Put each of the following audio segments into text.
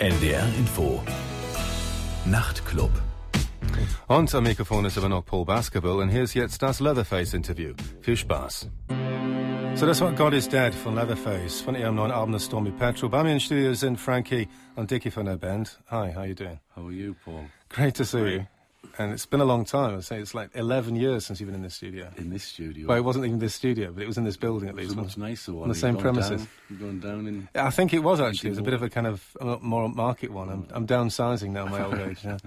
NDR Info. Nachtclub. Und am Mikrofon ist immer noch Paul Baskerville und hier ist jetzt das Leatherface-Interview. Viel Spaß. So, das war God is Dead von Leatherface, von ihrem neuen Album Stormy Petrel. Bei mir in Studio sind Frankie und Dickie von der Band. Hi, how you doing? How are you, Paul? Great to see you. And it's been a long time. I say it's like 11 years since you've been in this studio. In this studio? Well, it wasn't even this studio, but it was in this building at least. a much wasn't it? nicer one. On the same premises. Down, going down in... I think it was actually. It was a bit of a kind of a more market one. I'm, I'm downsizing now, in my old age. Yeah.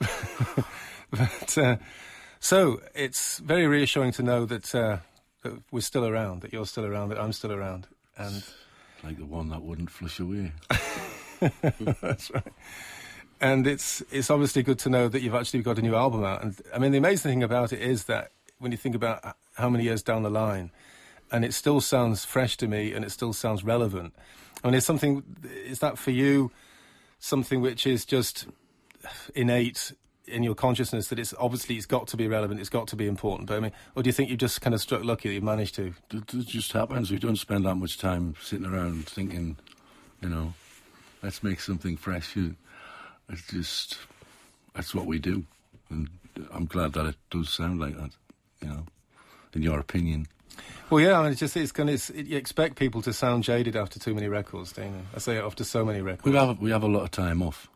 but uh, so it's very reassuring to know that, uh, that we're still around, that you're still around, that I'm still around, and Like the one that wouldn't flush away. that's right. And it's it's obviously good to know that you've actually got a new album out. And I mean, the amazing thing about it is that when you think about how many years down the line, and it still sounds fresh to me, and it still sounds relevant. I mean, is something is that for you something which is just innate in your consciousness that it's obviously it's got to be relevant, it's got to be important. But I mean, or do you think you just kind of struck lucky that you've managed to? It, it just happens. We don't spend that much time sitting around thinking, you know, let's make something fresh. It's just, that's what we do. And I'm glad that it does sound like that, you know, in your opinion. Well, yeah, I mean, it's just it's kind of it's, you expect people to sound jaded after too many records, don't you? I say after so many records. We have, we have a lot of time off.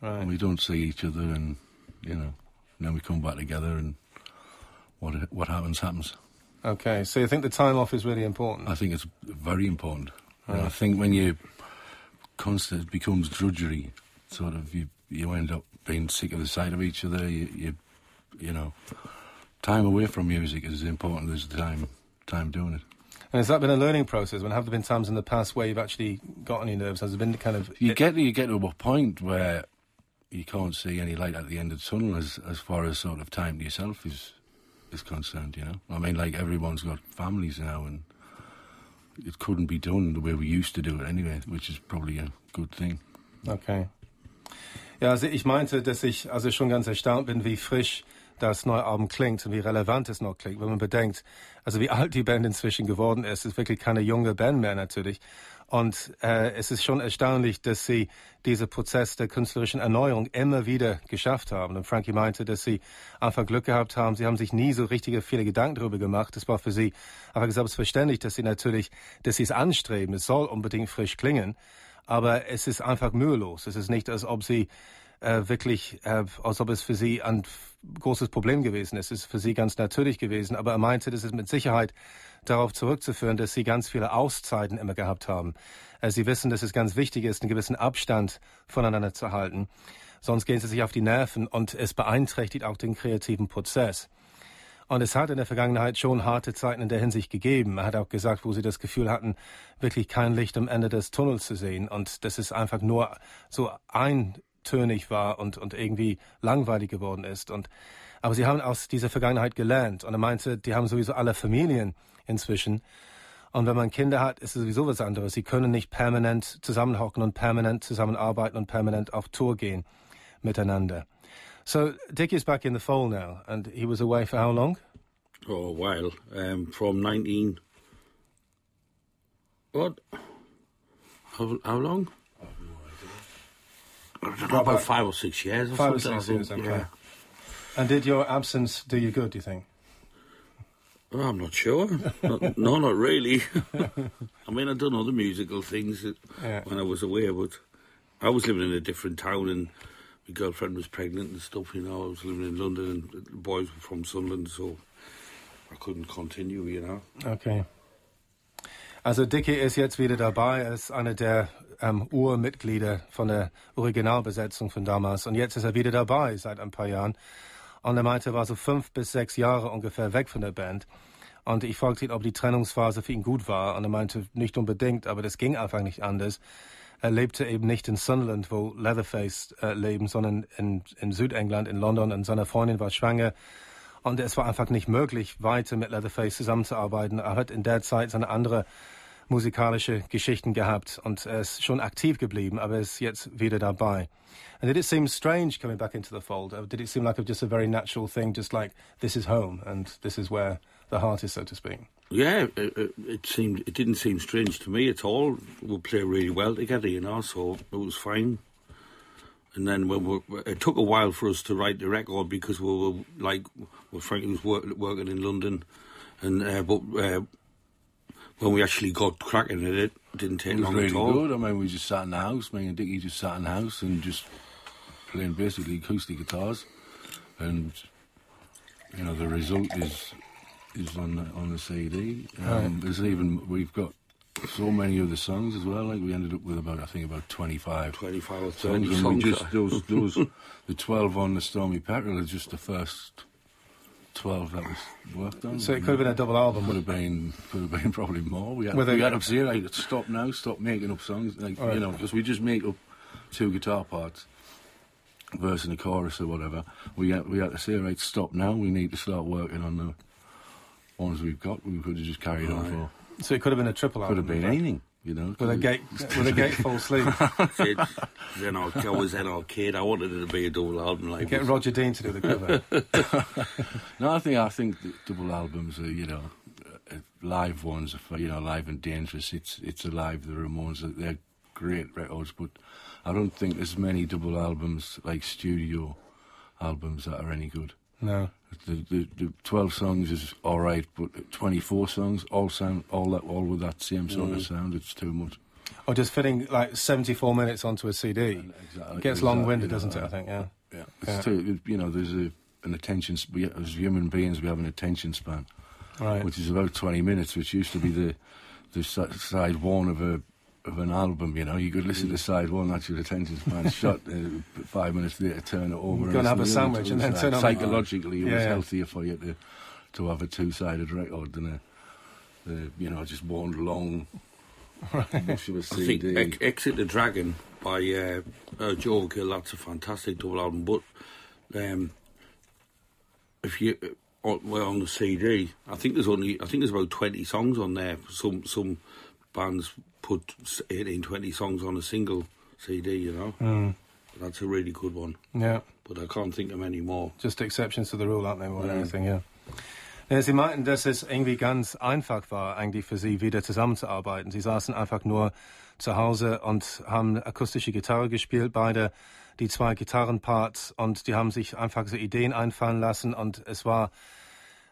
right. And we don't see each other and, you know, then we come back together and what, what happens, happens. Okay, so you think the time off is really important? I think it's very important. And I think when you constant it becomes drudgery, sort of you you end up being sick of the sight of each other. You you, you know, time away from music is as important as the time time doing it. And has that been a learning process? When have there been times in the past where you've actually got on your nerves? Has it been kind of You get you get to a point where you can't see any light at the end of the tunnel as as far as sort of time to yourself is is concerned. You know, I mean, like everyone's got families now and. It couldn't be done the way we used to do it anyway, which is probably a good thing. Okay. Ja, also ich meinte, dass ich also schon ganz erstaunt bin, wie frisch das neue Album klingt und wie relevant es noch klingt, wenn man bedenkt, also wie alt die Band inzwischen geworden ist. Es ist wirklich keine junge Band mehr natürlich. Und äh, es ist schon erstaunlich, dass sie diesen Prozess der künstlerischen Erneuerung immer wieder geschafft haben. Und Frankie meinte, dass sie einfach Glück gehabt haben. Sie haben sich nie so richtige viele Gedanken darüber gemacht. Es war für sie einfach selbstverständlich, dass sie natürlich, dass sie es anstreben. Es soll unbedingt frisch klingen. Aber es ist einfach mühelos. Es ist nicht, als ob sie äh, wirklich, äh, als ob es für sie ein großes Problem gewesen ist. Es ist für sie ganz natürlich gewesen. Aber er meinte, das ist mit Sicherheit darauf zurückzuführen, dass sie ganz viele Auszeiten immer gehabt haben. Äh, sie wissen, dass es ganz wichtig ist, einen gewissen Abstand voneinander zu halten. Sonst gehen sie sich auf die Nerven und es beeinträchtigt auch den kreativen Prozess. Und es hat in der Vergangenheit schon harte Zeiten in der Hinsicht gegeben. Er hat auch gesagt, wo sie das Gefühl hatten, wirklich kein Licht am Ende des Tunnels zu sehen und dass es einfach nur so eintönig war und, und irgendwie langweilig geworden ist. Und, aber sie haben aus dieser Vergangenheit gelernt. Und er meinte, die haben sowieso alle Familien inzwischen. Und wenn man Kinder hat, ist es sowieso was anderes. Sie können nicht permanent zusammenhocken und permanent zusammenarbeiten und permanent auf Tour gehen miteinander. So Dickie's back in the fold now, and he was away for how long? Oh, a while. Um, from 19. What? How, how long? I don't know, about five or six years or Five or something. six years, okay. yeah. And did your absence do you good? Do you think? Oh, I'm not sure. not, no, not really. I mean, I've done other musical things Yeah. when I was away, but I was living in a different town and my girlfriend was pregnant and stuff, you know. I was living in London and the boys were from Sunderland, so I couldn't continue, you know. Okay. Also Dickie ist jetzt wieder dabei. Er ist einer der ähm, Urmitglieder von der Originalbesetzung von damals. Und jetzt ist er wieder dabei seit ein paar Jahren. Und er meinte, er war so fünf bis sechs Jahre ungefähr weg von der Band. Und ich fragte ihn, ob die Trennungsphase für ihn gut war. Und er meinte, nicht unbedingt, aber das ging einfach nicht anders. Er lebte eben nicht in Sunderland, wo Leatherface äh, leben, sondern in, in Südengland, in London. Und seine Freundin war schwanger. Und es war einfach nicht möglich, weiter mit Leatherface zusammenzuarbeiten. Er hat in der Zeit seine andere musikalische Geschichten gehabt und er ist schon aktiv geblieben, aber er ist jetzt wieder dabei. And did it seem strange coming back into the fold? Or did it seem like just a very natural thing, just like this is home and this is where the heart is, so to speak? Yeah, it, it, it seemed it didn't seem strange to me at all. We play really well together, you know, so it was fine. And then when we, it took a while for us to write the record because we were like, well, Frankie was work, working in London, and uh, but uh, when we actually got cracking at it, it didn't take It was long really at all. good. I mean, we just sat in the house. Me and Dickie just sat in the house and just playing basically acoustic guitars, and you know the result is is on the, on the CD. Um, There's even we've got so many of the songs as well. Like we ended up with about I think about twenty five. 25 or songs, 30 and we songs. just those those the twelve on the Stormy Petrel are just the first twelve that was worked on. So it could have been a double album. Could have been, could have been probably more. We had, With we had up here like stop now, stop making up songs, like All right. you know, because we just make up two guitar parts, verse and a chorus or whatever. We had, we had to say right, stop now. We need to start working on the ones we've got. We could have just carried on for. So it could have been a triple album. Could album. have been anything, you know. With a gate, with a gatefold sleeve. Kids, then I I was then our kid. I wanted it to be a double album. Like Get Roger Dean to do the cover. No, I think I think the double albums are you know uh, live ones for, you know live and dangerous. It's it's alive. The Ramones are- they're great records, but I don't think there's many double albums like studio albums that are any good. No. The, the, the twelve songs is all right, but twenty four songs all sound all that all with that same sort of mm. sound. It's too much. Or just fitting like 74 minutes onto a CD. Exactly. It gets long-winded, Exactly, doesn't it? I think. Yeah. Yeah, it's Yeah. Too, you know, there's a an attention. We, as human beings, we have an attention span. Right. which is about 20 minutes, which used to be the the side one of a of an album. You know, you could listen to side one, that's your attention span shot. Uh, five minutes later, turn it over. Go and have a listen to the sandwich and then turn on the- Psychologically, it Yeah, was yeah. healthier for you to to have a two sided record than a. The, you know, just one long mush of a I think CD. Ex- Exit the Dragon by uh, uh, Urge Overkill, that's a fantastic double album. But um, if you uh, on, well, on the CD, I think there's only I think there's about twenty songs on there. Some some bands put s- 18, 20 songs on a single CD. You know, Mm. that's a really good one. Yeah. But I can't think of any more. Just exceptions to the rule, aren't they, more than Ja. anything, ja. Ja, Sie meinten, dass es irgendwie ganz einfach war, eigentlich für Sie wieder zusammenzuarbeiten. Sie saßen einfach nur zu Hause und haben akustische Gitarre gespielt, beide die zwei Gitarrenparts und die haben sich einfach so Ideen einfallen lassen und es war,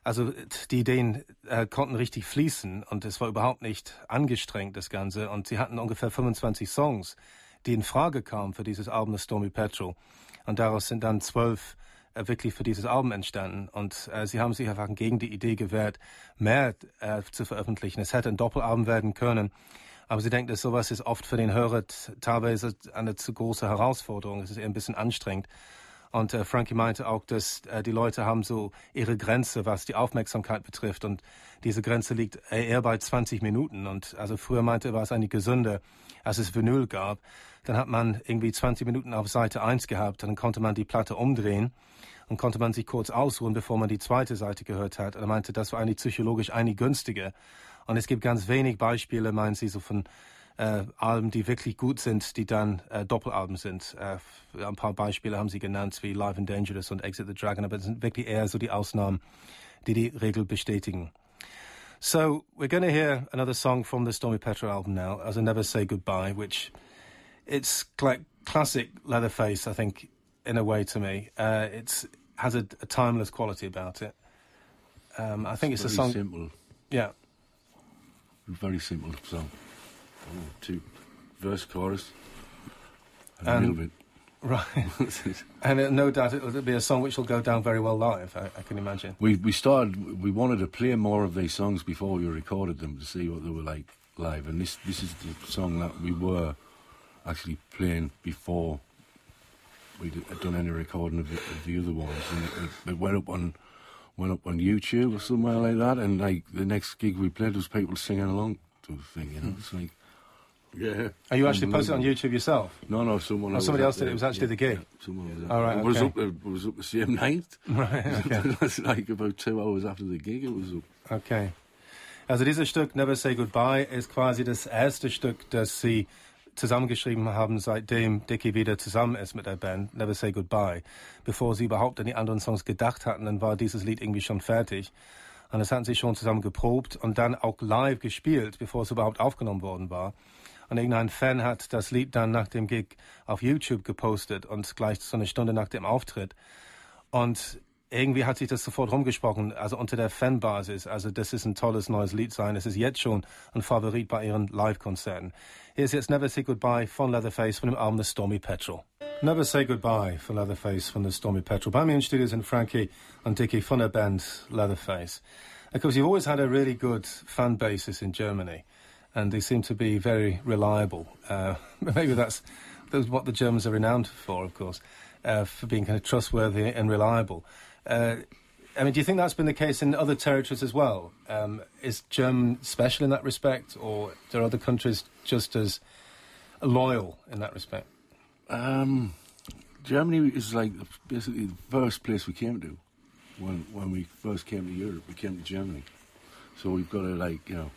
also die Ideen äh, konnten richtig fließen und es war überhaupt nicht angestrengt, das Ganze. Und sie hatten ungefähr 25 Songs, die in Frage kamen für dieses Album Stormy Petrol. Und daraus sind dann zwölf äh, wirklich für dieses Album entstanden. Und äh, sie haben sich einfach gegen die Idee gewehrt, mehr äh, zu veröffentlichen. Es hätte ein Doppelalbum werden können. Aber sie denkt, dass sowas ist oft für den Hörer teilweise eine zu große Herausforderung. Es ist eher ein bisschen anstrengend. Und äh, Frankie meinte auch, dass äh, die Leute haben so ihre Grenze, was die Aufmerksamkeit betrifft. Und diese Grenze liegt äh, eher bei 20 Minuten. Und also früher meinte er, war es eigentlich gesünder, als es Vinyl gab. Dann hat man irgendwie 20 Minuten auf Seite 1 gehabt. Dann konnte man die Platte umdrehen und konnte man sich kurz ausruhen, bevor man die zweite Seite gehört hat. Und er meinte, das war eigentlich psychologisch eigentlich günstiger. Und es gibt ganz wenig Beispiele, meinen Sie, so von Alben, die wirklich gut sind, die dann Doppelalben sind. Äh, ein paar Beispiele haben Sie genannt, wie Live and Dangerous und Exit the Dragon, aber es sind wirklich eher so die Ausnahmen, die die Regel bestätigen. So we're going to hear another song from the Stormy Petrel album now, as I Never Say Goodbye, which it's like classic Leatherface, I think, in a way to me. Uh, it's has a, a timeless quality about it. Um, I think it's, very a song. simple, Yeah, very simple song. Two verse, chorus, and, And- a little bit. right. and uh, no doubt it'll be a song which will go down very well live. I, I can imagine. We we started. We wanted to play more of these songs before we recorded them to see what they were like live, and this this is the song that we were actually playing before we had done any recording of the, of the other ones, and it, it went up on went up on YouTube or somewhere like that, and like the next gig we played was people singing along to the thing. You know, it's like Yeah. Are you actually posted on YouTube yourself? no, no, someone. Else somebody else did it. was actually the gig. Yeah, someone was. All right, It was okay. up. It was up the same night. Right. Okay. was like about two hours after the gig. It was up. Okay. Also dieses Stück Never Say Goodbye ist quasi das erste Stück, das sie zusammengeschrieben haben, seitdem Dickie wieder zusammen ist mit der Band, Never Say Goodbye. Bevor sie überhaupt an die anderen Songs gedacht hatten, dann war dieses Lied irgendwie schon fertig. Und das hatten sie schon zusammen geprobt und dann auch live gespielt, bevor es überhaupt aufgenommen worden war. Und irgendein Fan hat das Lied dann nach dem Gig auf YouTube gepostet und gleich so eine Stunde nach dem Auftritt. Und irgendwie hat sich das sofort rumgesprochen, also unter der Fanbasis. Also das ist ein tolles neues Lied sein. Es ist jetzt schon ein Favorit bei ihren Live-Konzerten. Hier ist jetzt Never Say Goodbye von Leatherface von dem Album The Stormy Petrol. Never Say Goodbye von Leatherface von The Stormy Petrol. Bei mir in Studio sind Frankie und Dickie von der Band Leatherface. Of course, you've always had a really good fan basis in Germany, and they seem to be very reliable. Uh, maybe that's, that's what the Germans are renowned for, of course, uh, for being kind of trustworthy and reliable. Uh, I mean, do you think that's been the case in other territories as well? Um, is German special in that respect, or are other countries just as loyal in that respect? Um, Germany is like basically the first place we came to when when we first came to Europe. We came to Germany, so we've got a like you know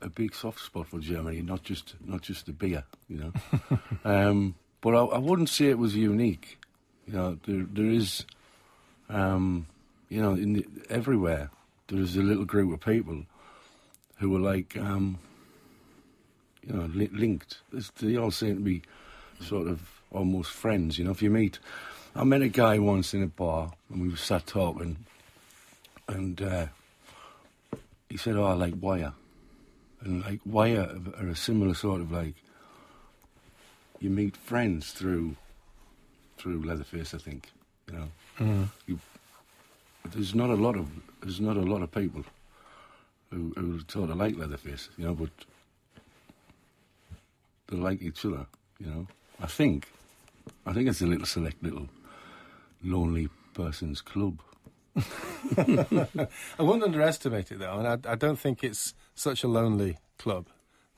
a big soft spot for Germany, not just not just the beer, you know. um, but I, I wouldn't say it was unique. You know, there there is um, you know, in the, everywhere there's a little group of people who are like, um, you know, li- linked. they all seem to be sort of almost friends. You know, if you meet, I met a guy once in a bar and we sat talking, and uh, he said, "Oh, I like Wire," and like Wire are a similar sort of like you meet friends through through Leatherface, I think. You know, mm. you, there's not a lot of there's not a lot of people who who sort of like Leatherface, you know, but they like each other, you know. I think, I think it's a little select little lonely person's club. I wouldn't underestimate it though, and I, I don't think it's such a lonely club.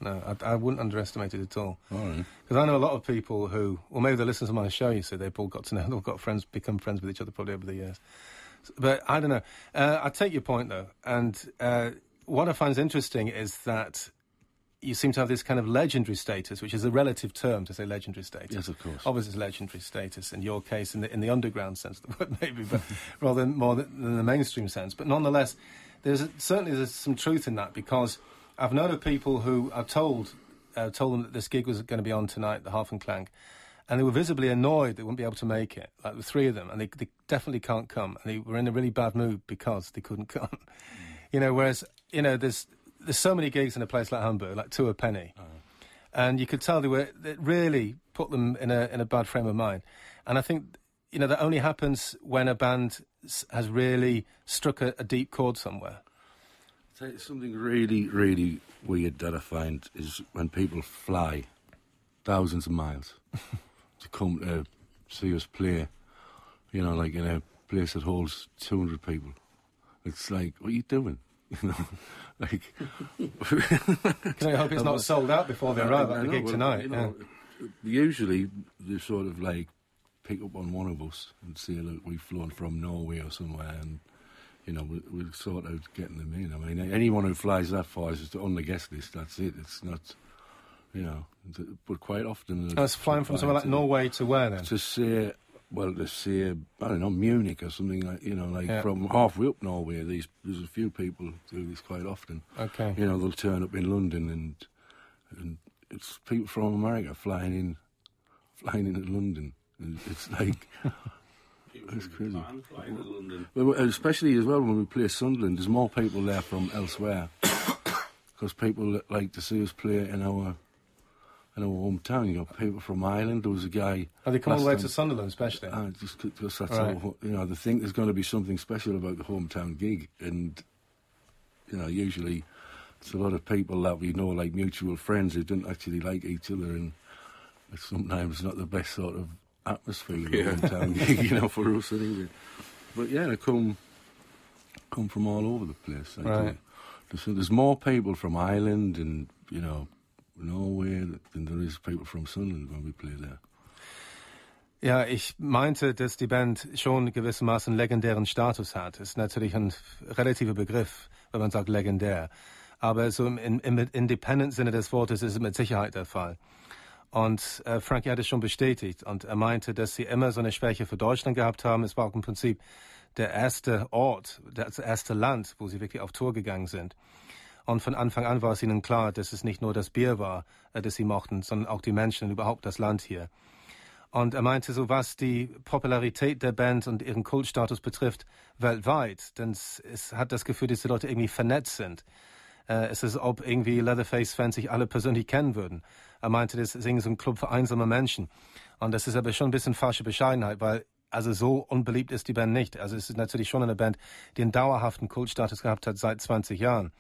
No, I, I, wouldn't underestimate it at all. Because right. I know a lot of people who, or maybe they listen to my show. You see, they've all got to know, they've got friends, become friends with each other probably over the years. But I don't know. Uh, I take your point though, and uh, what I find interesting is that you seem to have this kind of legendary status, which is a relative term to say legendary status. Yes, of course. Obviously, it's legendary status in your case, in the, in the underground sense of the word, maybe, but rather than more than the mainstream sense. But nonetheless, there's a, certainly there's some truth in that because I've known of people who are told uh, told them that this gig was going to be on tonight, the Hafenklang, and they were visibly annoyed they wouldn't be able to make it. Like the three of them, and they, they definitely can't come, and they were in a really bad mood because they couldn't come. Mm. You know, whereas you know there's there's so many gigs in a place like Hamburg, like two a penny, uh-huh. and you could tell they were it really put them in a in a bad frame of mind. And I think you know that only happens when a band has really struck a, a deep chord somewhere something really, really weird that I find is when people fly thousands of miles to come to see us play, you know, like in a place that holds 200 people. It's like, what are you doing? You know, like. Can I hope it's not sold out before they uh, arrive at the gig tonight? You know, yeah. Usually, they sort of like pick up on one of us and say, look, we've flown from Norway or somewhere, and you know, we, we'll sort out getting them in. I mean, anyone who flies that far is just on the guest list. That's it. It's not, you know, but quite often. It's flying from somewhere like Norway to where then? To say, well, to say, I don't know, Munich or something like, you know, like yeah. from halfway up Norway. These there's a few people do this quite often. Okay. You know, they'll turn up in London and and it's people from America flying in, flying in into London. And it's like. That's crazy. Well, especially as well when we play Sunderland, there's more people there from elsewhere because people like to see us play in our in our hometown. You got people from Ireland. There was a guy. Are they come all the way to Sunderland, especially? Uh, just because that's right. all, you know, they think there's going to be something special about the hometown gig, and you know, usually it's a lot of people that we know, like mutual friends, who don't actually like each other, and it's sometimes not the best sort of atmosphere yeah. in town, you know, for us anyway. But yeah, they come come from all over the place. Right. There's, there's more people from Ireland and you know Norway than there is people from Sunderland when we play there. Ja, ich meinte, dass die Band schon gewissermaßen legendären Status hat. Ist natürlich ein relativer Begriff, wenn man sagt legendär. Aber so im, im Independent-Sinne des Wortes ist es mit Sicherheit der Fall. Und äh, Frankie hat es schon bestätigt und er meinte, dass sie immer so eine Schwäche für Deutschland gehabt haben. Es war auch im Prinzip der erste Ort, das erste Land, wo sie wirklich auf Tour gegangen sind. Und von Anfang an war es ihnen klar, dass es nicht nur das Bier war, äh, das sie mochten, sondern auch die Menschen und überhaupt das Land hier. Und er meinte so, was die Popularität der Band und ihren Kultstatus betrifft, weltweit, denn es, hat das Gefühl, dass die Leute irgendwie vernetzt sind. Äh, es ist, ob irgendwie Leatherface-Fans sich alle persönlich kennen würden. Er meinte, das ist irgendwie so ein Club für einsame Menschen. Und das ist aber schon ein bisschen falsche Bescheidenheit, weil also so unbeliebt ist die Band nicht. Also es ist natürlich schon eine Band, die einen dauerhaften Kultstatus gehabt hat seit 20 Jahren.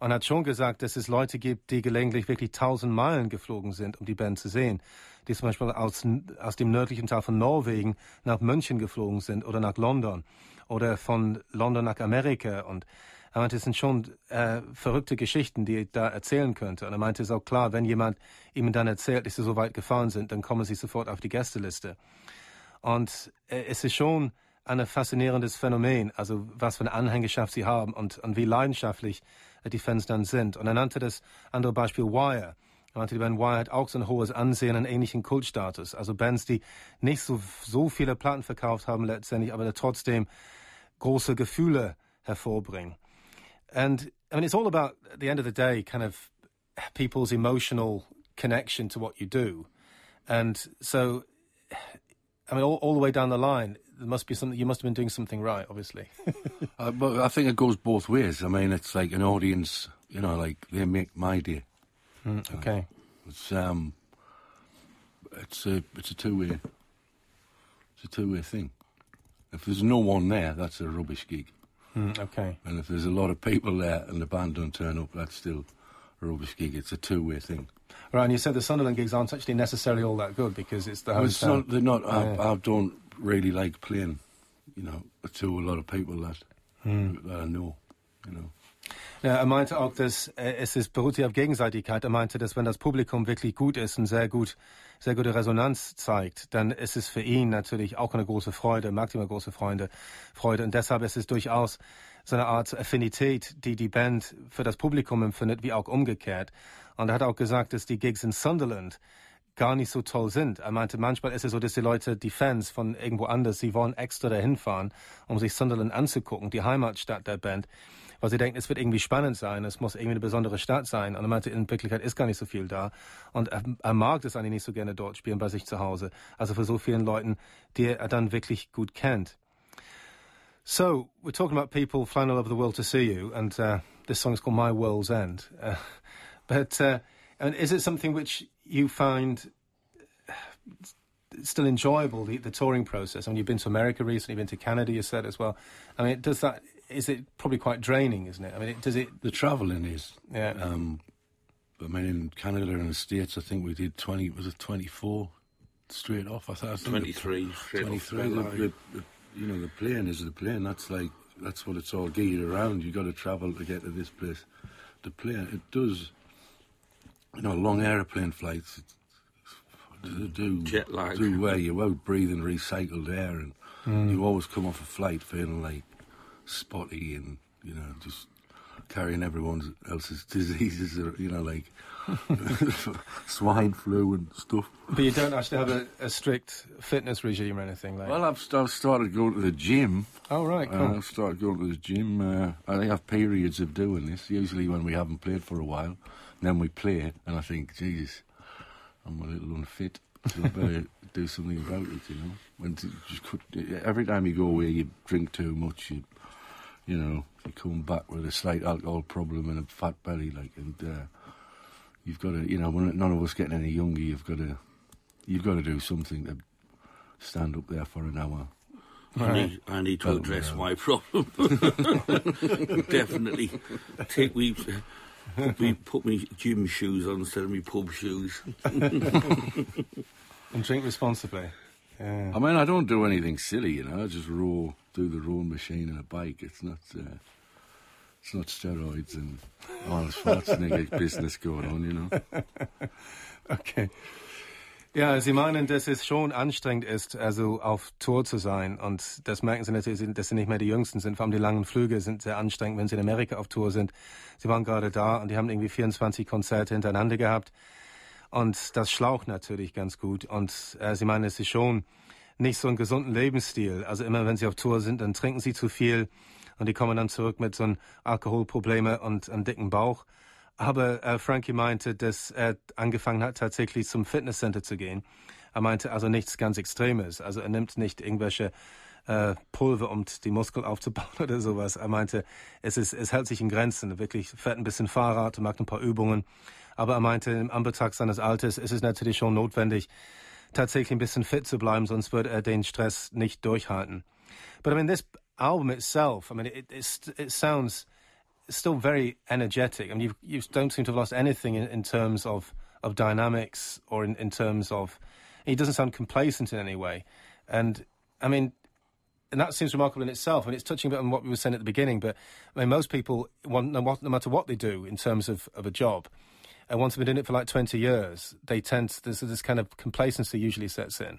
Und hat schon gesagt, dass es Leute gibt, die gelegentlich wirklich tausend Meilen geflogen sind, um die Band zu sehen. Die zum Beispiel aus, aus dem nördlichen Teil von Norwegen nach München geflogen sind oder nach London oder von London nach Amerika. Und er meinte, es sind schon äh, verrückte Geschichten, die er da erzählen könnte. Und er meinte, es ist auch klar, wenn jemand ihm dann erzählt, dass sie so weit gefahren sind, dann kommen sie sofort auf die Gästeliste. Und äh, es ist schon ein faszinierendes Phänomen, also was für eine Anhängerschaft sie haben und, und wie leidenschaftlich Fans dann sind. Und er nannte das andere Beispiel Wire. Er meinte, die Band Wire hat auch so ein hohes Ansehen, einen ähnlichen Kultstatus. Also Bands, die nicht so, so viele Platten verkauft haben letztendlich, aber trotzdem große Gefühle hervorbringen. And I mean, it's all about, at the end of the day, kind of people's emotional connection to what you do. And so I mean, all, all the way down the line, there must be something. You must have been doing something right, obviously. uh, but I think it goes both ways. I mean, it's like an audience. You know, like they make my day. Mm, okay. Uh, it's um, it's a it's a two way. It's a two way thing. If there's no one there, that's a rubbish gig. Mm, okay. And if there's a lot of people there and the band don't turn up, that's still rubbish gig. It's a two way thing. Right, and you said the Sunderland gigs aren't actually necessarily all that good because it's the Well, it's not, they're not. Yeah. I, I don't really like playing, you know, to a lot of people that that I know, you know. Ja, er meinte auch, dass äh, es ist, beruht sich auf Gegenseitigkeit. Er meinte, dass wenn das Publikum wirklich gut ist und sehr gut, sehr gute Resonanz zeigt, dann ist es für ihn natürlich auch eine große Freude, maximal große Freude, Freude. Und deshalb ist es durchaus so eine Art Affinität, die die Band für das Publikum empfindet, wie auch umgekehrt. Und er hat auch gesagt, dass die Gigs in Sunderland gar nicht so toll sind. Er meinte, manchmal ist es so, dass die Leute, die Fans von irgendwo anders, sie wollen extra dahin fahren, um sich Sunderland anzugucken, die Heimatstadt der Band, weil sie denken, es wird irgendwie spannend sein, es muss irgendwie eine besondere Stadt sein. Und er meinte, in Wirklichkeit ist gar nicht so viel da. Und er, er mag es eigentlich nicht so gerne dort spielen, bei sich zu Hause. Also für so vielen Leuten, die er dann wirklich gut kennt. So, we're talking about people flying all over the world to see you, and uh, this song is called My World's End. Uh, but uh, and is it something which you find still enjoyable, the, the touring process? I mean, you've been to America recently, you've been to Canada, you said as well. I mean, does that, is it probably quite draining, isn't it? I mean, it, does it, The travelling is. Yeah. Um, I mean, in Canada and the States, I think we did 20, was it 24 straight off? I thought I think 23 straight off 23. the The, the, the, you know, the plane is the plane. That's like, that's what it's all geared around. You've got to travel to get to this place. The plane, it does, you know, long aeroplane flights, it, they do, Jet lag. do wear you out breathing recycled air and mm. you always come off a flight feeling like spotty and, you know, just carrying everyone else's diseases, or, you know, like swine flu and stuff. but you don't actually have a, a strict fitness regime or anything like Well, I've, st- I've started going to the gym. Oh, right, cool. Uh, I've started going to the gym. Uh, I have periods of doing this, usually when we haven't played for a while. And then we play, and I think, Jesus, I'm a little unfit. So I better do something about it, you know. When to, just could, every time you go away, you drink too much, you, you know, you come back with a slight alcohol problem and a fat belly, like, and uh, you've got to, you know, when none of us getting any younger, you've got to, you've got to do something to stand up there for an hour. I need, I need to address my problem. Definitely take me, put me, put me gym shoes on instead of me pub shoes. And drink responsibly. Yeah. I mean, I don't do anything silly, you know. I just row, do the rowing machine and a bike. It's not, uh, not steroids and Arnold Schwarzenegger business going on, you know. Okay. Ja, Sie meinen, dass es schon anstrengend ist, also auf Tour zu sein. Und das merken Sie natürlich, dass Sie nicht mehr die Jüngsten sind. Vor allem die langen Flüge sind sehr anstrengend, wenn Sie in Amerika auf Tour sind. Sie waren gerade da und die haben irgendwie 24 Konzerte hintereinander gehabt. Und das schlaucht natürlich ganz gut. Und äh, Sie meinen, es ist schon nicht so einen gesunden Lebensstil. Also immer, wenn Sie auf Tour sind, dann trinken Sie zu viel und die kommen dann zurück mit so Alkoholprobleme und einem dicken Bauch. Aber äh, Frankie meinte, dass er angefangen hat, tatsächlich zum Fitnesscenter zu gehen. Er meinte also nichts ganz Extremes. Also er nimmt nicht irgendwelche äh, Pulver, um die Muskeln aufzubauen oder sowas. Er meinte, es, ist, es hält sich in Grenzen. Wirklich fährt ein bisschen Fahrrad, macht ein paar Übungen. Aber er meinte, im Anbetracht seines Alters ist es natürlich schon notwendig, tatsächlich ein bisschen fit zu bleiben, sonst würde er den Stress nicht durchhalten. But I mean, this album itself, I mean, it, it, it sounds still very energetic. I mean, you, you don't seem to have lost anything in, in terms of, of dynamics or in, in terms of, he doesn't sound complacent in any way. And I mean, and that seems remarkable in itself. I mean, it's touching a bit on what we were saying at the beginning, but I mean, most people, want, no, matter what they do in terms of, of a job, and once they've been doing it for like 20 years, they tend to, there's this kind of complacency usually sets in.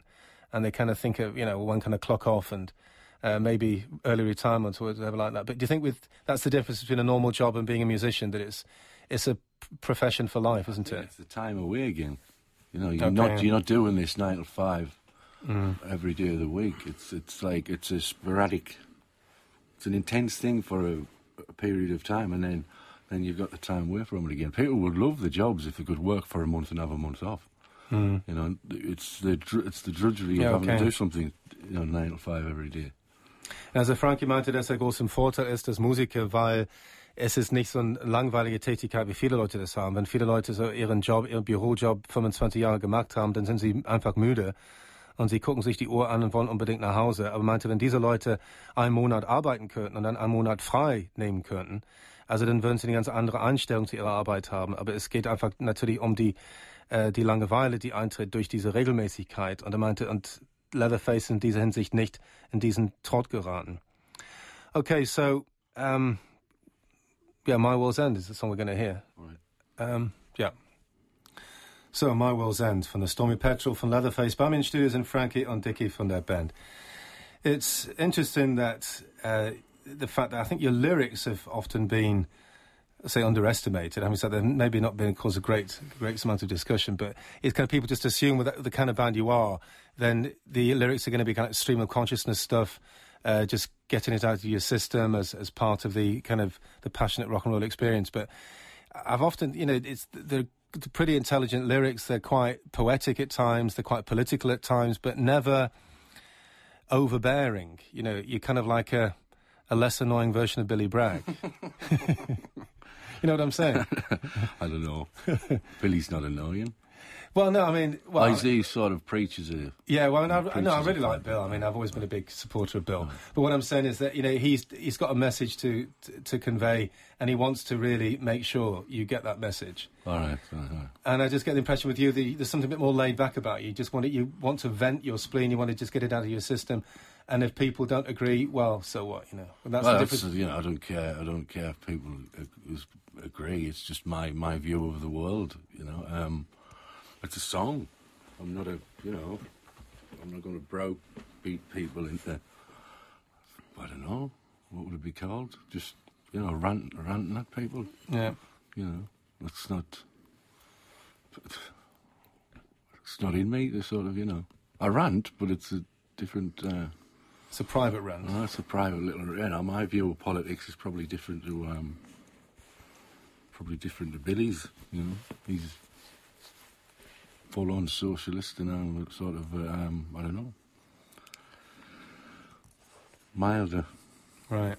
And they kind of think of, you know, one kind of clock off and uh, maybe early retirement or whatever like that. But do you think with that's the difference between a normal job and being a musician that it's it's a profession for life, isn't it? It's the time away again. You know, you're okay. not you're not doing this nine to five mm. every day of the week. It's it's like it's a sporadic. It's an intense thing for a, a period of time, and then then you've got the time away from it again. People would love the jobs if they could work for a month and have a month off. Mm. You know, it's the it's the drudgery yeah, of having okay. to do something, you know, nine to five every day. Also Frankie meinte, dass der große Vorteil ist, dass Musiker, weil es ist nicht so eine langweilige Tätigkeit, wie viele Leute das haben. Wenn viele Leute so ihren Job, ihren Bürojob 25 Jahre gemacht haben, dann sind sie einfach müde und sie gucken sich die Uhr an und wollen unbedingt nach Hause. Aber meinte, wenn diese Leute einen Monat arbeiten könnten und dann einen Monat frei nehmen könnten, also dann würden sie eine ganz andere Einstellung zu ihrer Arbeit haben. Aber es geht einfach natürlich um die, äh, die Langeweile, die eintritt durch diese Regelmäßigkeit. Und er meinte, und Leatherface in dieser Hinsicht nicht in diesen Trott geraten. Okay, so, um, yeah, My World's End is the song we're going to hear. Right. Um, yeah. So, My World's End from the Stormy Petrel from Leatherface, Bumming Studios and Frankie und Dickie from their band. It's interesting that uh, the fact that I think your lyrics have often been say underestimated. I mean, so they've maybe not been cause a great, great amount of discussion, but it's kind of people just assume with the kind of band you are, then the lyrics are going to be kind of stream of consciousness stuff, uh, just getting it out of your system as as part of the kind of the passionate rock and roll experience. But I've often, you know, it's they're pretty intelligent lyrics. They're quite poetic at times. They're quite political at times, but never overbearing. You know, you're kind of like a a less annoying version of Billy Bragg. You know what I'm saying? I don't know. Billy's not annoying. Well, no, I mean, well, he's these sort of preachers. Of, yeah, well, I, I, no, I really like Bill. I mean, I've always been a big supporter of Bill. But what I'm saying is that you know he's he's got a message to, to, to convey, and he wants to really make sure you get that message. All right, all right. And I just get the impression with you that there's something a bit more laid back about you. You just want it, you want to vent your spleen. You want to just get it out of your system. And if people don't agree, well, so what? You know, that's well, the difference. You know, I don't care. I don't care if people agree. It's just my my view of the world. You know, um, it's a song. I'm not a, you know, I'm not going to broke beat people into. I don't know what would it be called. Just you know, rant, ranting at people. Yeah. You know, it's not. It's not in me. The sort of you know, I rant, but it's a different. Uh, it's a private rant. That's a private little. You know, my view of politics is probably different to um, probably different to Billy's. You know, he's full-on socialist, and I'm sort of uh, um, I don't know, milder. Right.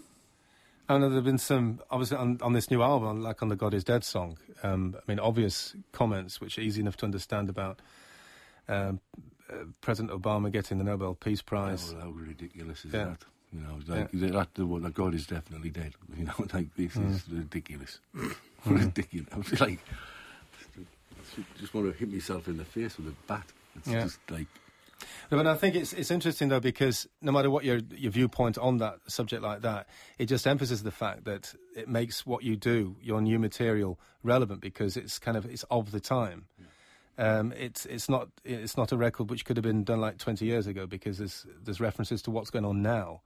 I know there have been some, obviously, on, on this new album, like on the God is Dead song, um, I mean, obvious comments which are easy enough to understand about um, uh, President Obama getting the Nobel Peace Prize. Oh, how ridiculous is yeah. that? You know, like yeah. that, the, well, God is definitely dead. You know, like this mm. is ridiculous, mm. ridiculous. I was like, just want to hit myself in the face with a bat. It's yeah. just like. But I think it's it's interesting though because no matter what your your viewpoint on that subject like that, it just emphasizes the fact that it makes what you do, your new material, relevant because it's kind of it's of the time. Yeah. Um, it's it's not it's not a record which could have been done like 20 years ago because there's there's references to what's going on now.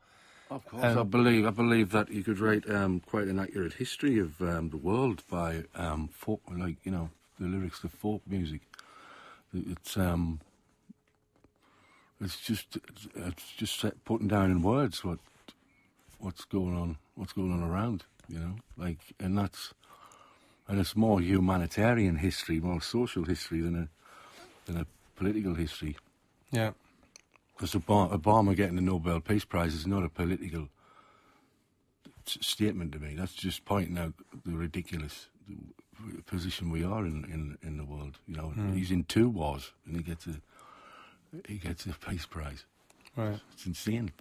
Of course, um, I believe I believe that you could write um, quite an accurate history of um, the world by um, folk, like you know the lyrics to folk music. It's um, it's just it's just putting down in words what what's going on, what's going on around, you know, like, and that's, and it's more humanitarian history, more social history than a than a political history. Yeah. Because Obama, Obama getting the Nobel Peace Prize is not a political statement to me. That's just pointing out the ridiculous position we are in in, in the world. You know, hmm. he's in two wars and he gets a he gets a Peace Prize. Right. It's insane.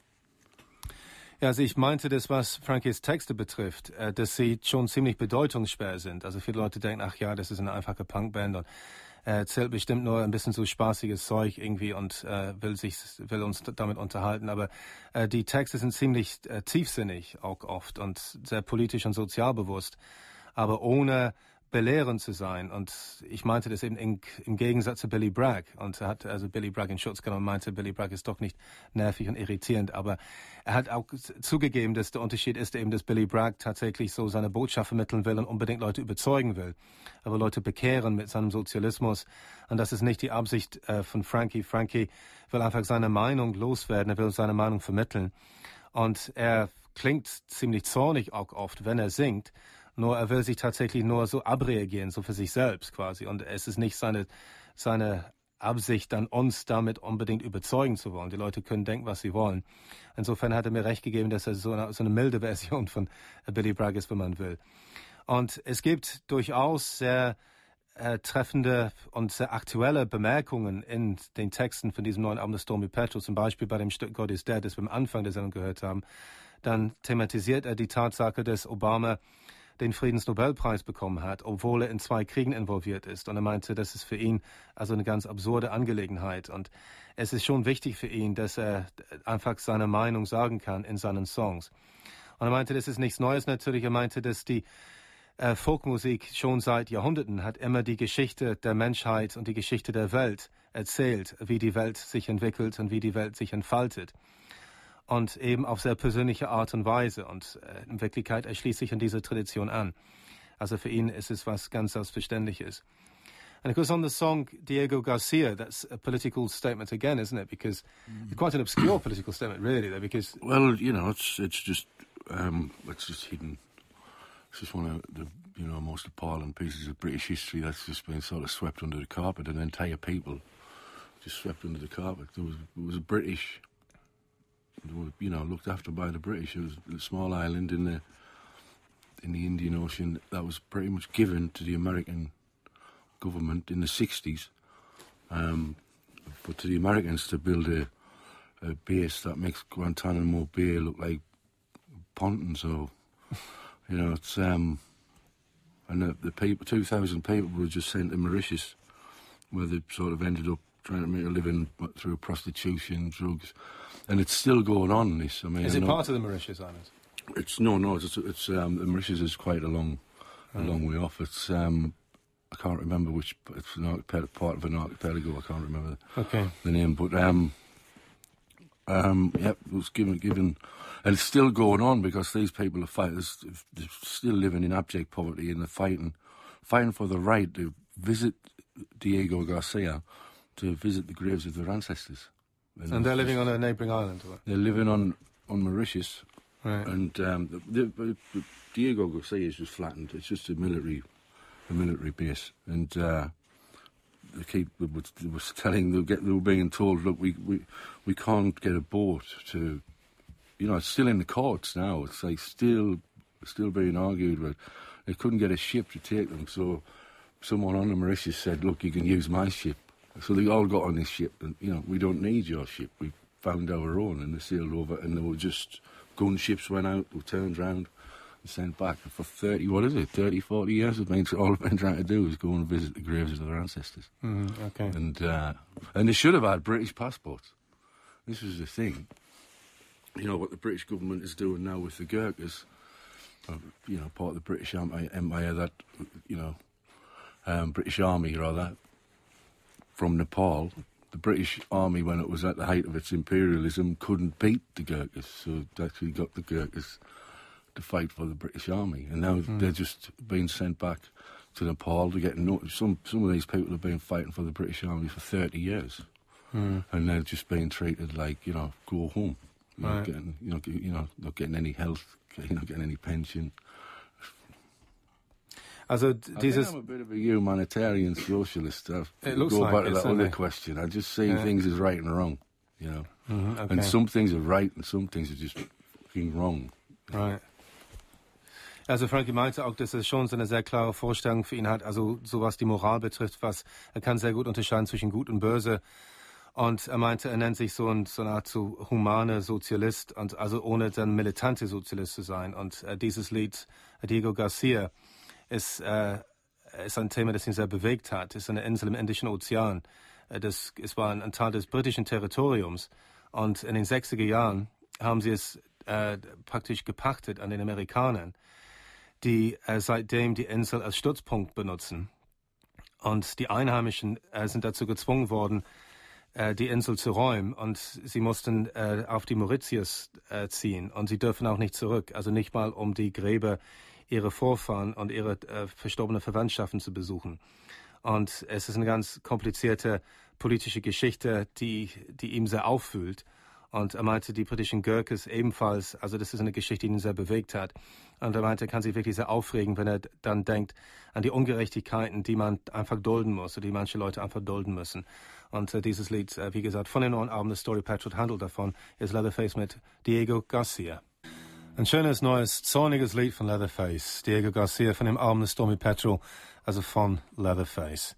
Ja, also ich meinte das, was Frankies Texte betrifft, äh, dass sie schon ziemlich bedeutungsschwer sind. Also viele Leute denken, ach ja, das ist eine einfache Punkband und er erzählt bestimmt nur ein bisschen so spaßiges Zeug irgendwie und äh, will sich will uns damit unterhalten. Aber äh, die Texte sind ziemlich äh, tiefsinnig auch oft und sehr politisch und sozialbewusst, aber ohne belehrend zu sein. Und ich meinte das eben in, im Gegensatz zu Billy Bragg. Und er hat also Billy Bragg in Schutz genommen und meinte, Billy Bragg ist doch nicht nervig und irritierend. Aber er hat auch zugegeben, dass der Unterschied ist eben, dass Billy Bragg tatsächlich so seine Botschaft vermitteln will und unbedingt Leute überzeugen will. Aber Leute bekehren mit seinem Sozialismus. Und das ist nicht die Absicht äh, von Frankie. Frankie will einfach seine Meinung loswerden. Er will seine Meinung vermitteln. Und er klingt ziemlich zornig auch oft, wenn er singt. Nur er will sich tatsächlich nur so abreagieren, so für sich selbst quasi. Und es ist nicht seine, seine Absicht, dann uns damit unbedingt überzeugen zu wollen. Die Leute können denken, was sie wollen. Insofern hat er mir recht gegeben, dass er so eine, so eine milde Version von Billy Bragg ist, wenn man will. Und es gibt durchaus sehr äh, treffende und sehr aktuelle Bemerkungen in den Texten von diesem neuen Album des Stormy Petrol, zum Beispiel bei dem Stück God is Dead, das wir am Anfang der Sendung gehört haben. Dann thematisiert er die Tatsache, dass Obama den Friedensnobelpreis bekommen hat, obwohl er in zwei Kriegen involviert ist. Und er meinte, das ist für ihn also eine ganz absurde Angelegenheit. Und es ist schon wichtig für ihn, dass er einfach seine Meinung sagen kann in seinen Songs. Und er meinte, das ist nichts Neues natürlich. Er meinte, dass die äh, Folkmusik schon seit Jahrhunderten hat immer die Geschichte der Menschheit und die Geschichte der Welt erzählt, wie die Welt sich entwickelt und wie die Welt sich entfaltet und eben auf sehr persönliche Art und Weise. Und äh, in Wirklichkeit erschließt sich an diese Tradition an. Also für ihn ist es was ganz Selbstverständliches. And of course, on the song Diego Garcia, that's a political statement again, isn't it? Because it's quite an obscure political statement, really, though, because Well, you know, it's it's just um, it's just hidden. It's just one of the you know most appalling pieces of British history that's just been sort of swept under the carpet, and entire people just swept under the carpet. There was it was a British, you know, looked after by the British. It was a small island in the in the Indian Ocean that was pretty much given to the American government in the sixties. Um, but to the Americans to build a a base that makes Guantanamo Bay look like Pontins or you know it's um and the, the people two thousand people were just sent to Mauritius where they sort of ended up trying to make a living through prostitution, drugs, and it's still going on. This, I mean, is it part of the Mauritius Islands? it's no, no. It's it's um, the Mauritius is quite a long, a long way off. It's um, I can't remember which. It's an archipelago, part of an archipelago. I can't remember the, Okay. the name, but um, um, yeah, it was given given, and it's still going on because these people are fighting. They're still living in abject poverty, and they're fighting, fighting for the right to visit Diego Garcia, to visit the graves of their ancestors. And they're living on a neighbouring island, or? They're living on on Mauritius, Right. and um, the, the, the Diego Garcia is just flattened. It's just a military, a military base, and uh, they keep was, was telling they get they were being told, look, we, we we can't get a boat to, you know, it's still in the courts now. It's like still still being argued, but they couldn't get a ship to take them. So someone on the Mauritius said, look, you can use my ship. So they all got on this ship, and you know, we don't need your ship. We found our own, and they sailed over, and they were just gunships went out, were turned round, and sent back. And for 30, what is it, 30, 40 years, they've been, all they've been trying to do is go and visit the graves of their ancestors. Mm, okay. And, uh, and they should have had British passports. This was the thing. You know, what the British government is doing now with the Gurkhas, uh, you know, part of the British empire that, you know, um, British Army, rather, from Nepal. The British Army, when it was at the height of its imperialism, couldn't beat the Gurkhas, so it actually got the Gurkhas to fight for the British Army, and now hmm. they're just being sent back to Nepal to get no. Some some of these people have been fighting for the British Army for thirty years, hmm. and they're just being treated like you know go home. You're not Right. getting, you're not, get- you're not, not getting any health. You're not getting any pension. Also I dieses, I'm a bit of a humanitarian socialist. I've, It looks go like back to it, that other question. I just see Yeah. things as right and wrong, you know. Mhm, okay. And some things are right and some things are just fucking wrong. Right. Also Frankie meinte auch, dass er schon so eine sehr klare Vorstellung für ihn hat, also so was die Moral betrifft, was er kann sehr gut unterscheiden zwischen Gut und Böse. Und er meinte, er nennt sich so, ein, so eine Art so humane Sozialist und also ohne dann militante Sozialist zu sein. Und äh, dieses Lied äh, Diego Garcia ist, äh, ist ein Thema, das ihn sehr bewegt hat. Es ist eine Insel im Indischen Ozean. Äh, das, es war ein, Teil des britischen Territoriums. Und in den 60er Jahren haben sie es äh, praktisch gepachtet an den Amerikanern, die äh, seitdem die Insel als Stützpunkt benutzen. Und die Einheimischen äh, sind dazu gezwungen worden, äh, die Insel zu räumen. Und sie mussten äh, auf die Mauritius ziehen. Und sie dürfen auch nicht zurück. Also nicht mal, um die Gräber ihrer Vorfahren und ihre äh, verstorbene Verwandtschaften zu besuchen. Und es ist eine ganz komplizierte politische Geschichte, die, die ihm sehr auffühlt. Und er meinte, die britischen Gurkes ebenfalls, also das ist eine Geschichte, die ihn sehr bewegt hat. Und er meinte, er kann sich wirklich sehr aufregen, wenn er dann denkt an die Ungerechtigkeiten, die man einfach dulden muss, oder die manche Leute einfach dulden müssen. Und äh, dieses Lied, äh, wie gesagt, von den neuen Alben The Story Patriot handelt davon, ist Leatherface mit Diego Garcia. Ein schönes, neues, zorniges Lied von Leatherface. Diego Garcia von dem Album The Stormy Petrel, also von Leatherface.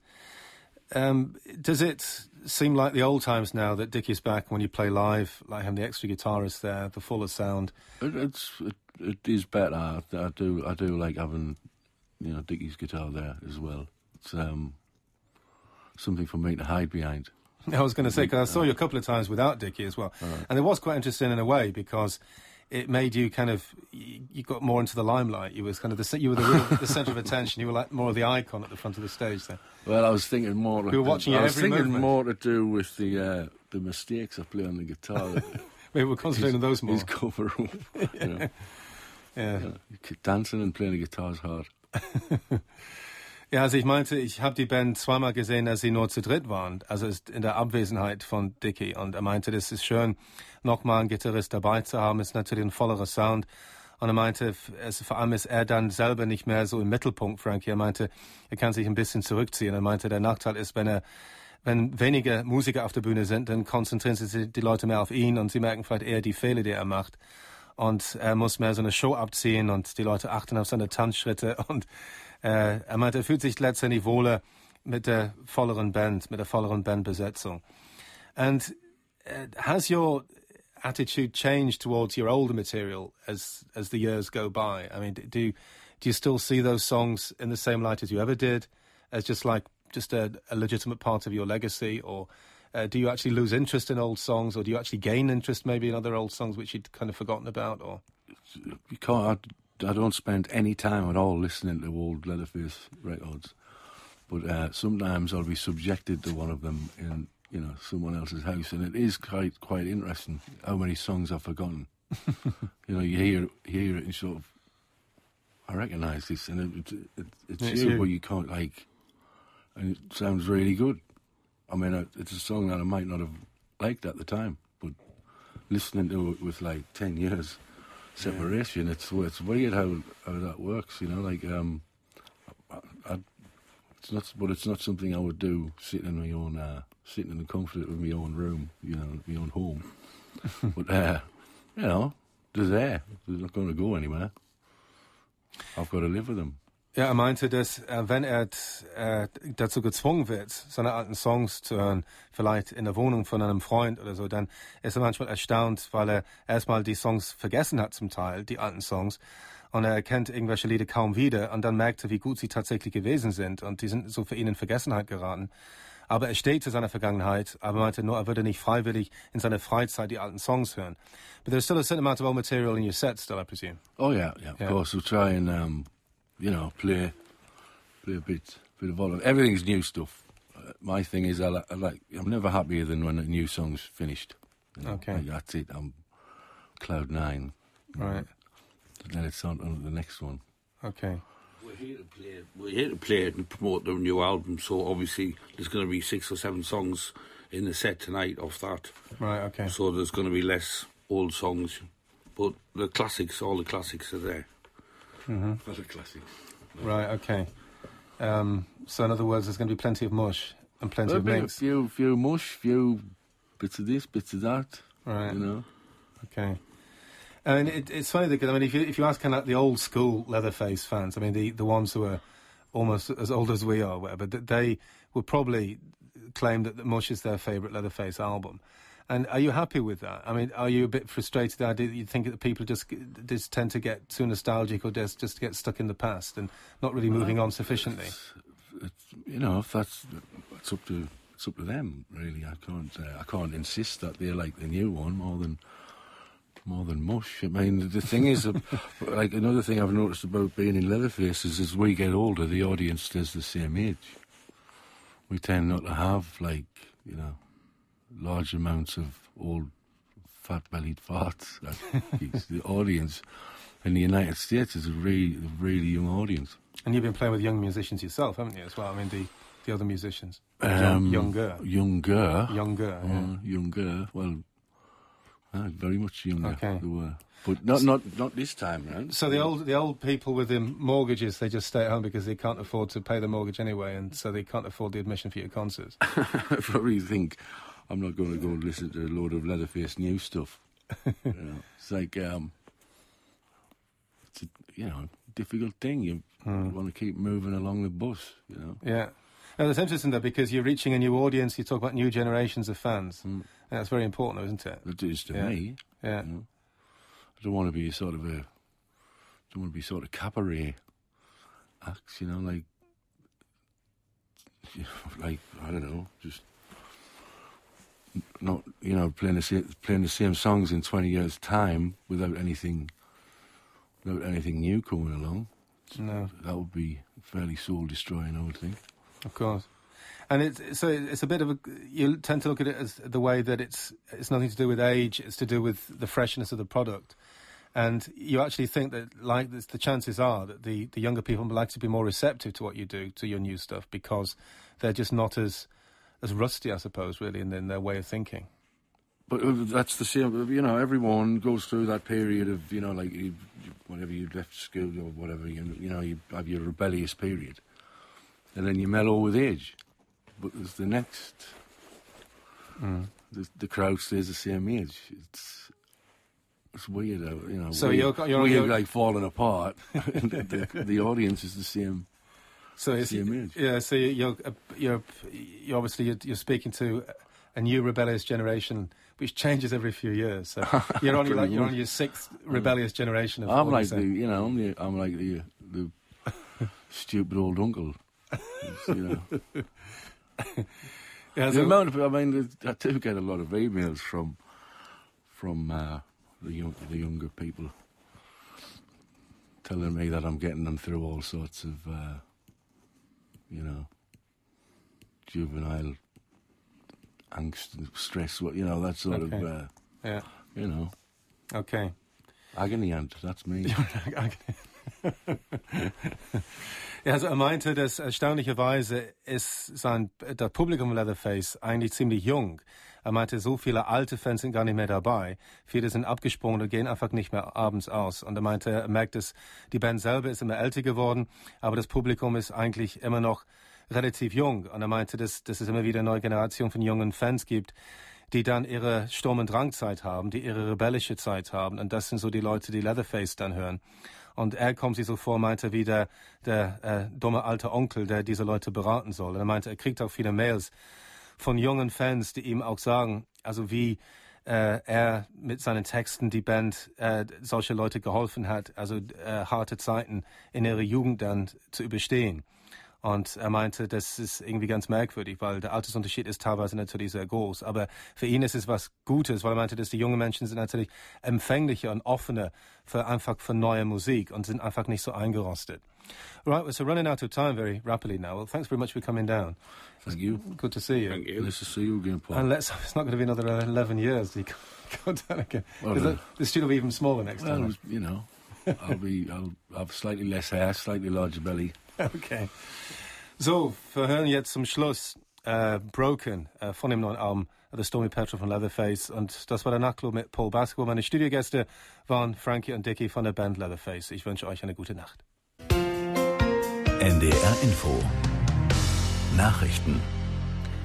Um, does it seem like the old times now that Dickie's back when you play live, like having the extra guitarist there, the fuller sound? It, it's it, it is better. I, I do I do like having you know Dickie's guitar there as well. It's um something for me to hide behind. I was going to say, because I saw you a couple of times without Dickie as well. And it was quite interesting in a way because it made you kind of, you, got more into the limelight. You was kind of the, you were the, real, the center of attention. You were like more of the icon at the front of the stage there. Well, I was thinking more. We were watching I was every thinking movement. more to do with the uh, the mistakes I play on the guitar. We were concentrating on those more. His cover up. you know. Yeah. Dancing and playing the guitar is hard. Ja, also ich meinte, ich habe die Band zweimal gesehen, als sie nur zu dritt waren, also in der Abwesenheit von Dickie. Und er meinte, das ist schön, nochmal einen Gitarrist dabei zu haben, ist natürlich ein vollerer Sound. Und er meinte, es, vor allem ist er dann selber nicht mehr so im Mittelpunkt, Frankie. Er meinte, er kann sich ein bisschen zurückziehen. Er meinte, der Nachteil ist, wenn er wenn weniger Musiker auf der Bühne sind, dann konzentrieren sich die Leute mehr auf ihn und sie merken vielleicht eher die Fehler, die er macht. Und er muss mehr so eine Show abziehen und die Leute achten auf seine Tanzschritte. Und er meinte, er fühlt sich letztendlich wohler mit der volleren Band, mit der volleren Bandbesetzung. And uh, has your attitude changed towards your older material as as the years go by? I mean, do do you still see those songs in the same light as you ever did, as just like just a, a legitimate part of your legacy, or uh, do you actually lose interest in old songs, or do you actually gain interest maybe in other old songs which you'd kind of forgotten about, or? You can't. I, don't spend any time at all listening to old Leatherface records, but uh, sometimes I'll be subjected to one of them in you know someone else's house, and it is quite quite interesting how many songs I've forgotten. you know, you hear hear it and sort of. I recognise this, and it, it, it, it's It's you, you. but you can't like, and it sounds really good. I mean, uh, it's a song that I might not have liked at the time, but listening to it with like ten years separation, it's it's weird how how that works. You know, like um, I, I, it's not, but it's not something I would do sitting in my own uh, sitting in the comfort of my own room, you know, my own home. but uh, you know, they're there. They're not going to go anywhere. I've got to live with them. Ja, er meinte, dass äh, wenn er äh, dazu gezwungen wird, seine alten Songs zu hören, vielleicht in der Wohnung von einem Freund oder so, dann ist er manchmal erstaunt, weil er erstmal die Songs vergessen hat zum Teil, die alten Songs. Und er erkennt irgendwelche Lieder kaum wieder und dann merkt er, wie gut sie tatsächlich gewesen sind und die sind so für ihn in Vergessenheit geraten. Aber er steht zu seiner Vergangenheit, aber er meinte nur, er würde nicht freiwillig in seiner Freizeit die alten Songs hören. But there's still a certain amount of old material in your set still, I presume. Oh yeah, yeah. Of Yeah. course, we'll try and um, you know play play a bit bit of all of everything's new stuff. Uh, my thing is, I, li- I like I'm never happier than when a new song's finished. You know, Okay. like, that's it. I'm cloud nine. Right. Then it's on, on to the next one. Okay. We're here to play. We're here to play it and promote the new album. So obviously, there's going to be six or seven songs in the set tonight off that. Right, okay. So there's going to be less old songs, but the classics, all the classics are there. For the classics. Right, okay. Um, so, in other words, there's going to be plenty of mush and plenty There'll of mix. few, few mush, few bits of this, bits of that. Right. You know. Okay. I mean, it, it's funny because I mean, if you if you ask kind of the old school Leatherface fans, I mean, the, the ones who are almost as old as we are, whatever, they would probably claim that Mush is their favourite Leatherface album. And are you happy with that? I mean, are you a bit frustrated? The idea that you think that people just just tend to get too nostalgic or just just get stuck in the past and not really moving on sufficiently? It's, you know, if that's it's up to it's up to them. Really, I can't uh, I can't insist that they like the new one more than more than mush. I mean, the thing is, like another thing I've noticed about being in Leatherface is as we get older, the audience stays the same age. We tend not to have like you know large amounts of old fat-bellied farts. at the audience in the United States is a really, really young audience. And you've been playing with young musicians yourself, haven't you, as well? I mean, the, the other musicians. Um, younger. Younger. Younger, yeah. Uh, younger. Well, uh, very much younger. Okay. They were. But not, not, not this time round. So the old the old people with the mortgages, they just stay at home because they can't afford to pay the mortgage anyway, and so they can't afford the admission for your concerts. I probably think I'm not going to go and listen to a load of Leatherface new stuff. you know, it's like, um, it's a, you know, difficult thing. You, you want to keep moving along the bus, you know. Yeah. And it's interesting though because you're reaching a new audience. You talk about new generations of fans. And that's very important, though, isn't it? It is to Yeah. me. Yeah. you know. I don't want to be sort of a, don't want to be sort of cabaret acts, you know, like, you know, like I don't know, just not, you know, playing the same, playing the same songs in twenty years' time without anything, without anything new coming along. No, That would be fairly soul destroying, I would think. of course. And it's so it's a bit of a you tend to look at it as the way that it's it's nothing to do with age. It's to do with the freshness of the product. And you actually think that, like, this, the chances are that the, the younger people will to be more receptive to what you do, to your new stuff, because they're just not as as rusty, I suppose, really, in, in their way of thinking. But uh, that's the same. You know, everyone goes through that period of you know, like you, whenever you left school or whatever. You, you know, you have your rebellious period, and then you mellow with age. But there's the next. The, the crowd stays the same age. It's it's weird, uh, you know. So weird, you're- you're- weird you're- like falling apart. the, the, the audience is the same. So it's, yeah, so you're uh, you're you're obviously you're, you're speaking to a new rebellious generation, which changes every few years. So you're on like you're on your sixth rebellious generation. Of I'm like the, you know, I'm, the, I'm like the the stupid old uncle. You know. yeah, The so- amount of, I mean, I do get a lot of emails from from uh, the young, the younger people telling me that I'm getting them through all sorts of, uh, you know, juvenile angst and stress. You know, that sort of, uh, yeah, you know, okay. agony aunt. That's me. Ja, also er meinte, dass erstaunlicherweise ist sein das Publikum Leatherface eigentlich ziemlich jung. Er meinte, so viele alte Fans sind gar nicht mehr dabei. Viele sind abgesprungen und gehen einfach nicht mehr abends aus. Und er meinte, er merkt, dass die Band selber ist immer älter geworden, aber das Publikum ist eigentlich immer noch relativ jung. Und er meinte, dass, dass es immer wieder eine neue Generation von jungen Fans gibt, die dann ihre Sturm- und Drangzeit haben, die ihre rebellische Zeit haben. Und das sind so die Leute, die Leatherface dann hören. Und er kommt sich so vor, meinte, wie der, der äh, dumme alte Onkel, der diese Leute beraten soll. Und er meinte, er kriegt auch viele Mails von jungen Fans, die ihm auch sagen, also wie äh, er mit seinen Texten die Band äh, solche Leute geholfen hat, also äh, harte Zeiten in ihrer Jugend dann zu überstehen. Und er meinte, das ist irgendwie ganz merkwürdig, weil der Altersunterschied ist teilweise natürlich sehr groß. Aber für ihn ist es was Gutes, weil er meinte, dass die jungen Menschen sind natürlich empfänglicher und offener für einfach für neue Musik und sind einfach nicht so eingerostet. Right, we're so running out of time very rapidly now. Well, thanks very much for coming down. Thank you. Good to see you. Thank you. Nice to see you again, Paul. And let's, it's not going to be another 11 years. You go down again. Well, uh, the, studio will be even smaller next well, time. you know, I'll be, I'll have slightly less hair, slightly larger belly. Okay. So, wir hören jetzt zum Schluss äh, Broken äh, von dem neuen Album The Stormy Petrel von Leatherface. Und das war der Nachtclub mit Paul Baskerville. Meine Studiogäste waren Frankie und Dickie von der Band Leatherface. Ich wünsche euch eine gute Nacht. NDR Info. Nachrichten